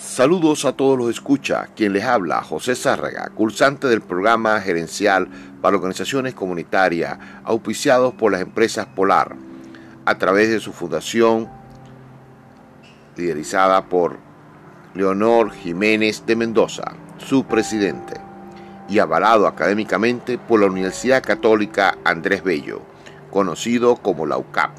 Saludos a todos los escucha, quien les habla José Zárraga, cursante del programa gerencial para organizaciones comunitarias auspiciados por las empresas Polar, a través de su fundación liderizada por Leonor Jiménez de Mendoza, su presidente, y avalado académicamente por la Universidad Católica Andrés Bello, conocido como la UCAP.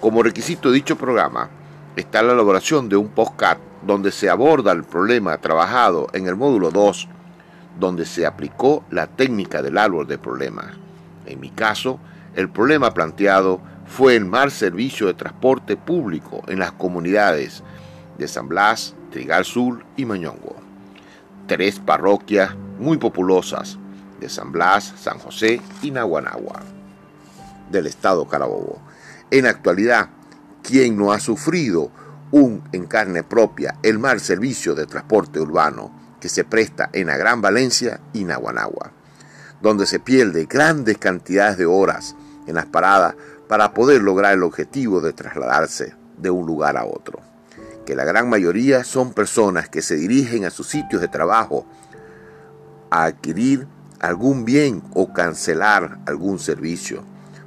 Como requisito de dicho programa está la elaboración de un postcat donde se aborda el problema trabajado en el módulo 2, donde se aplicó la técnica del árbol de problemas. En mi caso, el problema planteado fue el mal servicio de transporte público en las comunidades de San Blas, Trigal Sur y Mañongo. Tres parroquias muy populosas de San Blas, San José y Naguanagua del estado Carabobo. En actualidad, ¿quién no ha sufrido un en carne propia el mal servicio de transporte urbano que se presta en la Gran Valencia y Naguanagua, donde se pierde grandes cantidades de horas en las paradas para poder lograr el objetivo de trasladarse de un lugar a otro, que la gran mayoría son personas que se dirigen a sus sitios de trabajo a adquirir algún bien o cancelar algún servicio,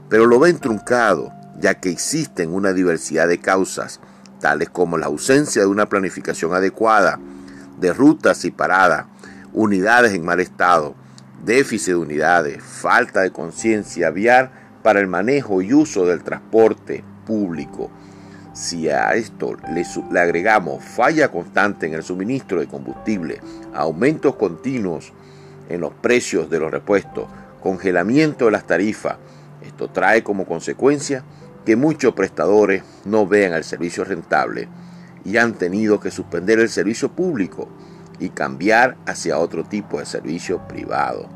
pero lo ven truncado ya que existen una diversidad de causas tales como la ausencia de una planificación adecuada de rutas y paradas, unidades en mal estado, déficit de unidades, falta de conciencia vial para el manejo y uso del transporte público. Si a esto le, agregamos falla constante en el suministro de combustible, aumentos continuos en los precios de los repuestos, congelamiento de las tarifas, esto trae como consecuencia que muchos prestadores no vean el servicio rentable y han tenido que suspender el servicio público y cambiar hacia otro tipo de servicio privado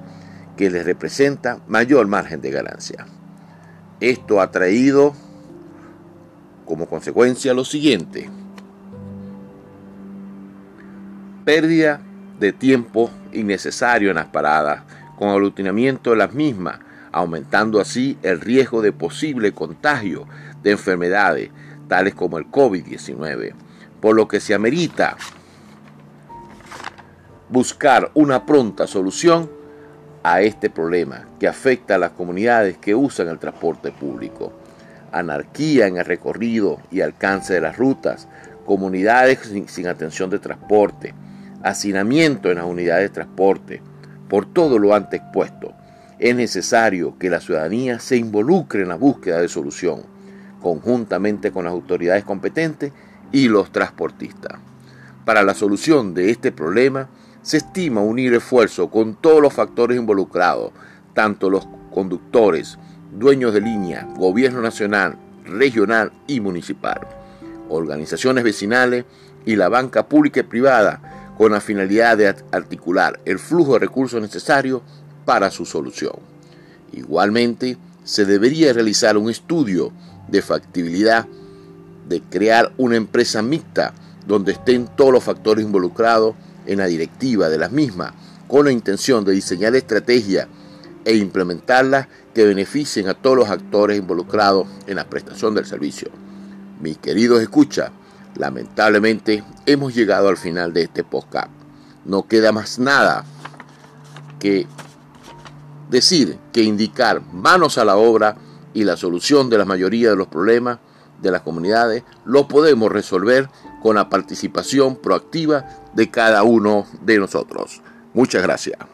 que les representa mayor margen de ganancia. Esto ha traído como consecuencia lo siguiente. Pérdida de tiempo innecesario en las paradas, con aglutinamiento de las mismas, aumentando así el riesgo de posible contagio de enfermedades tales como el COVID-19, por lo que se amerita buscar una pronta solución a este problema que afecta a las comunidades que usan el transporte público. Anarquía en el recorrido y alcance de las rutas, comunidades sin, atención de transporte, hacinamiento en las unidades de transporte, por todo lo antes expuesto es necesario que la ciudadanía se involucre en la búsqueda de solución, conjuntamente con las autoridades competentes y los transportistas. Para la solución de este problema, se estima unir esfuerzo con todos los factores involucrados, tanto los conductores, dueños de línea, gobierno nacional, regional y municipal, organizaciones vecinales y la banca pública y privada, con la finalidad de articular el flujo de recursos necesarios para su solución. Igualmente, se debería realizar un estudio de factibilidad de crear una empresa mixta donde estén todos los factores involucrados en la directiva de las mismas, con la intención de diseñar estrategias e implementarlas que beneficien a todos los actores involucrados en la prestación del servicio. Mis queridos escucha, lamentablemente hemos llegado al final de este podcast. No queda más nada que decir que indicar manos a la obra y la solución de la mayoría de los problemas de las comunidades lo podemos resolver con la participación proactiva de cada uno de nosotros. Muchas gracias.